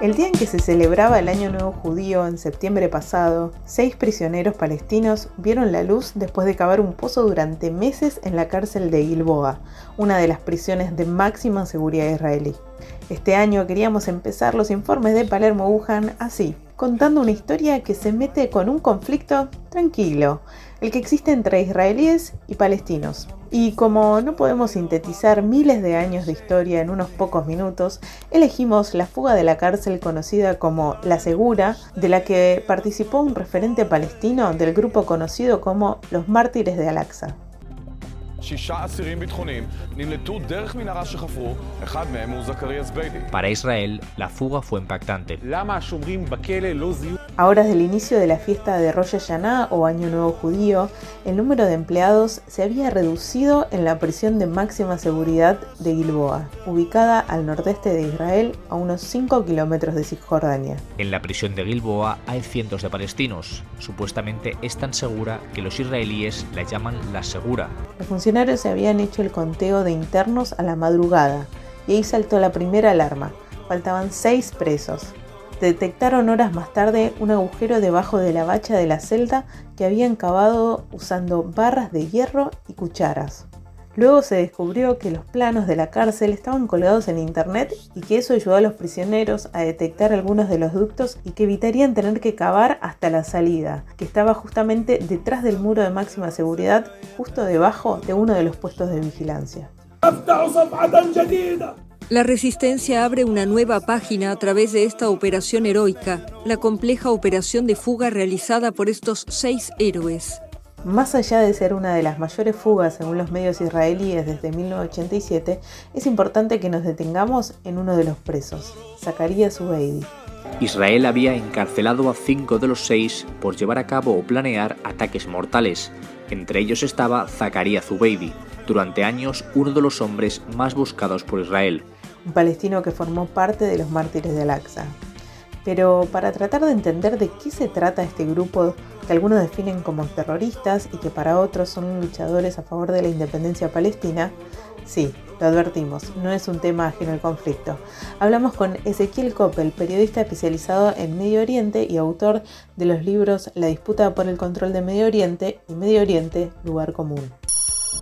El día en que se celebraba el Año Nuevo Judío, en septiembre pasado, seis prisioneros palestinos vieron la luz después de cavar un pozo durante meses en la cárcel de Gilboa, una de las prisiones de máxima seguridad israelí. Este año queríamos empezar los informes de Palermo Wuhan así, contando una historia que se mete con un conflicto tranquilo, el que existe entre israelíes y palestinos. Y como no podemos sintetizar miles de años de historia en unos pocos minutos, elegimos la fuga de la cárcel conocida como La Segura, de la que participó un referente palestino del grupo conocido como los Mártires de Al-Aqsa. Para Israel, la fuga fue impactante. A horas del inicio de la fiesta de Rosh Hashanah o Año Nuevo Judío, el número de empleados se había reducido en la prisión de máxima seguridad de Gilboa, ubicada al nordeste de Israel a unos 5 kilómetros de Cisjordania. En la prisión de Gilboa hay cientos de palestinos. Supuestamente es tan segura que los israelíes la llaman la segura. Los funcionarios se habían hecho el conteo de internos a la madrugada y ahí saltó la primera alarma. Faltaban seis presos. Detectaron horas más tarde un agujero debajo de la bacha de la celda que habían cavado usando barras de hierro y cucharas. Luego se descubrió que los planos de la cárcel estaban colgados en internet y que eso ayudó a los prisioneros a detectar algunos de los ductos y que evitarían tener que cavar hasta la salida, que estaba justamente detrás del muro de máxima seguridad, justo debajo de uno de los puestos de vigilancia. La resistencia abre una nueva página a través de esta operación heroica, la compleja operación de fuga realizada por estos seis héroes. Más allá de ser una de las mayores fugas según los medios israelíes desde 1987, es importante que nos detengamos en uno de los presos, Zakaria Zubeidi. Israel había encarcelado a cinco de los seis por llevar a cabo o planear ataques mortales. Entre ellos estaba Zakaria Zubeidi, durante años uno de los hombres más buscados por Israel un palestino que formó parte de los mártires de Al-Aqsa. Pero para tratar de entender de qué se trata este grupo que algunos definen como terroristas y que para otros son luchadores a favor de la independencia palestina, sí, lo advertimos, no es un tema ajeno al conflicto. Hablamos con Ezequiel Coppel, periodista especializado en Medio Oriente y autor de los libros La disputa por el control de Medio Oriente y Medio Oriente, lugar común.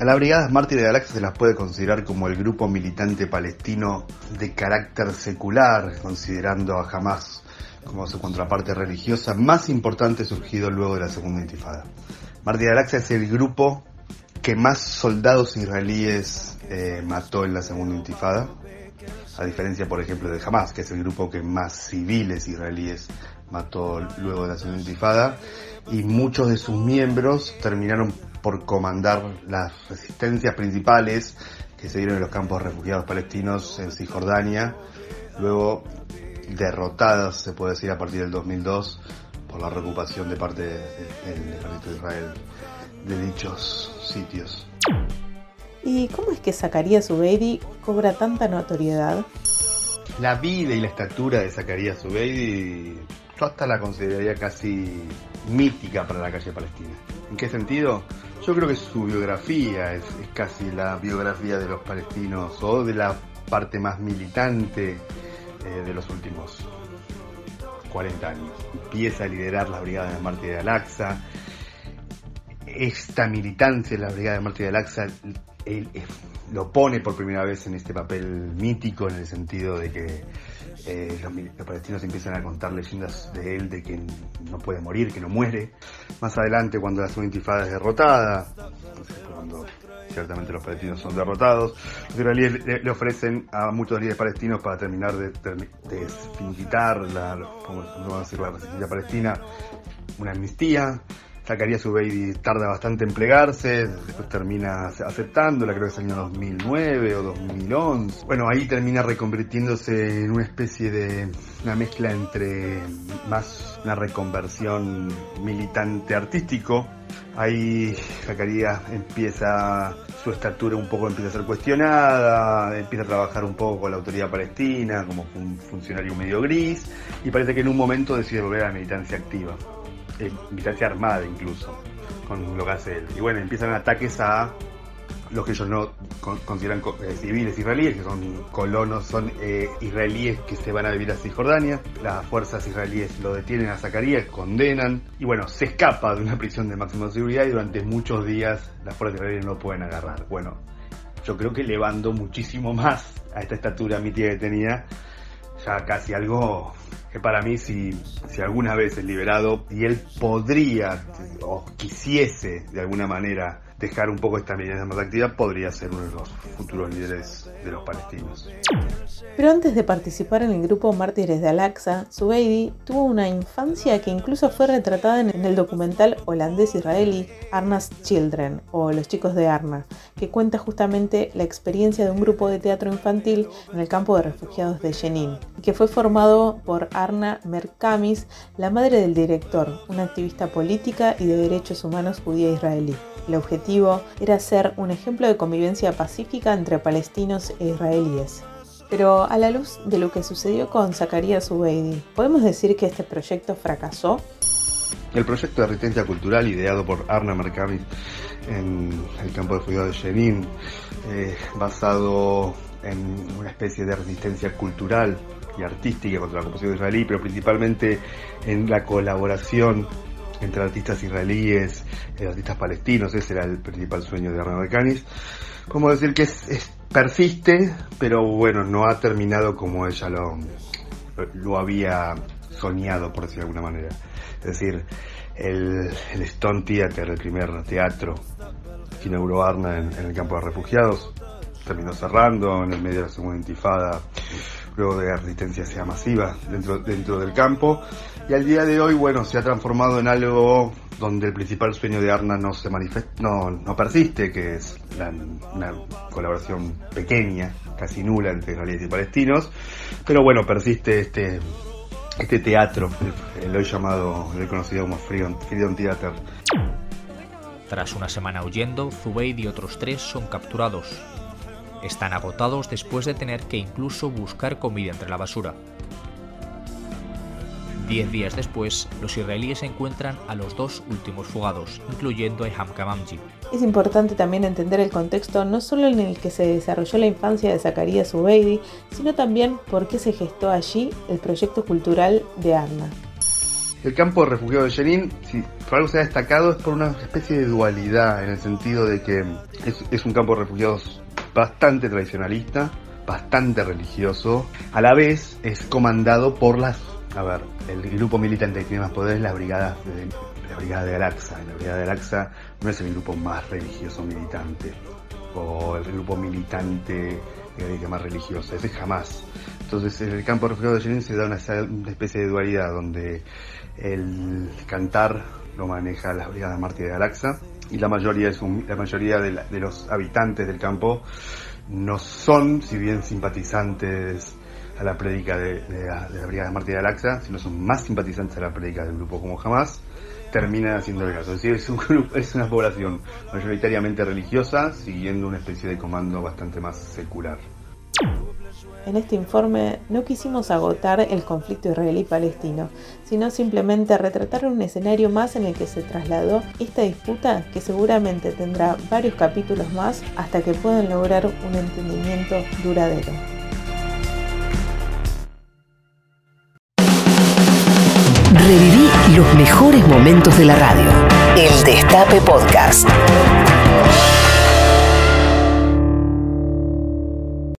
A las Brigadas Mártires de Al-Aqsa se las puede considerar como el grupo militante palestino de carácter secular, considerando a Hamas como su contraparte religiosa más importante surgido luego de la Segunda Intifada. Mártires de Al-Aqsa es el grupo que más soldados israelíes eh, mató en la Segunda Intifada, a diferencia, por ejemplo, de Hamas, que es el grupo que más civiles israelíes mató luego de la Segunda Intifada, y muchos de sus miembros terminaron por comandar las resistencias principales que se dieron en los campos de refugiados palestinos en Cisjordania, luego derrotadas, se puede decir, a partir del 2002 por la reocupación de parte del ejército de Israel de dichos sitios. ¿Y cómo es que Zacarías Zubeidi cobra tanta notoriedad? La vida y la estatura de Zacarías Zubeidi, yo hasta la consideraría casi mítica para la calle palestina. ¿En qué sentido? Yo creo que su biografía es, casi la biografía de los palestinos o de la parte más militante eh, de los últimos 40 años. Empieza a liderar la Brigada de Marte de Al-Aqsa. Esta militancia de la Brigada de Marte de Al-Aqsa lo pone por primera vez en este papel mítico en el sentido de que eh, los, palestinos empiezan a contar leyendas de él, de que no puede morir, que no muere. Más adelante, cuando la segunda intifada es derrotada, cuando ciertamente los palestinos son derrotados, los israelíes le, ofrecen a muchos líderes palestinos para terminar de, de, la, la resistencia palestina una amnistía Zacarías baby tarda bastante en plegarse, después termina aceptándola, creo que es el año 2009 o 2011. Bueno, ahí termina reconvirtiéndose en una especie de una mezcla entre más una reconversión militante artístico. Ahí Zacarías empieza, su estatura un poco empieza a ser cuestionada, empieza a trabajar un poco con la autoridad palestina como un funcionario medio gris y parece que en un momento decide volver a la militancia activa militancia armada incluso, con lo que hace él. Y bueno, empiezan ataques a los que ellos no consideran eh, civiles israelíes, que son colonos, son eh, israelíes que se van a vivir a Cisjordania. Las fuerzas israelíes lo detienen a Zacarías, condenan y bueno, se escapa de una prisión de máxima seguridad y durante muchos días las fuerzas israelíes no lo pueden agarrar. Bueno, yo creo que elevando muchísimo más a esta estatura mi tía que tenía, ya casi algo que para mí si, si alguna vez es liberado y él podría o quisiese de alguna manera dejar un poco esta medida más activa, podría ser uno de los futuros líderes de los palestinos. Pero antes de participar en el grupo Mártires de Al-Aqsa, Zubeidi tuvo una infancia que incluso fue retratada en el documental holandés-israelí Arna's Children o Los chicos de Arna, que cuenta justamente la experiencia de un grupo de teatro infantil en el campo de refugiados de Jenin, que fue formado por Arna Merkamis, la madre del director, una activista política y de derechos humanos judía israelí. El objetivo era ser un ejemplo de convivencia pacífica entre palestinos e israelíes. Pero a la luz de lo que sucedió con Zacarías Ubeidi, ¿podemos decir que este proyecto fracasó? El proyecto de resistencia cultural ideado por Arna Merkamis en el campo de refugiados de Jenin, eh, basado en una especie de resistencia cultural y artística contra la ocupación israelí, pero principalmente en la colaboración entre artistas israelíes y artistas palestinos, ese era el principal sueño de Arnaud Canis. Como decir que es, persiste, pero bueno, no ha terminado como ella lo, lo había soñado, por decirlo de alguna manera. Es decir, el, el Stone Theater, el primer teatro que inauguró Arna en, en el campo de refugiados, terminó cerrando en el medio de la segunda intifada de la resistencia sea masiva dentro, dentro del campo. Y al día de hoy, bueno, se ha transformado en algo donde el principal sueño de Arna no se manifiesta, no, no persiste, que es una colaboración pequeña, casi nula entre israelíes y palestinos. Pero bueno, persiste este, este teatro, el, hoy llamado, el conocido como Freedom, Freedom Theater. Tras una semana huyendo, Zubeid y otros tres son capturados. Están agotados después de tener que incluso buscar comida entre la basura. Diez días después, los israelíes encuentran a los dos últimos fugados, incluyendo a Hamka Mamji. Es importante también entender el contexto no solo en el que se desarrolló la infancia de Zacarías Ubeidi, sino también por qué se gestó allí el proyecto cultural de Arna. El campo de refugiados de Jenin, si por algo se ha destacado, es por una especie de dualidad, en el sentido de que es, es un campo de refugiados bastante tradicionalista, bastante religioso. A la vez es comandado por las, a ver, el grupo militante que tiene más poder es la brigada de, la brigada de Al-Aqsa. La brigada de Al-Aqsa no es el grupo más religioso militante o el grupo militante eh, más religioso, ese es jamás. Entonces en el campo de refugiados de Jenin se da una, especie de dualidad donde el cantar lo maneja la brigada Mártir de Al-Aqsa y la mayoría, es la mayoría de, los habitantes del campo no son, si bien simpatizantes a la prédica de, la, Brigada Martí de Alaxa, sino son más simpatizantes a la prédica del grupo como jamás, terminan haciendo el caso. Es decir, es, un grupo, es una población mayoritariamente religiosa, siguiendo una especie de comando bastante más secular. En este informe no quisimos agotar el conflicto israelí-palestino, sino simplemente retratar un escenario más en el que se trasladó esta disputa que seguramente tendrá varios capítulos más hasta que puedan lograr un entendimiento duradero. Reviví los mejores momentos de la radio. El Destape Podcast.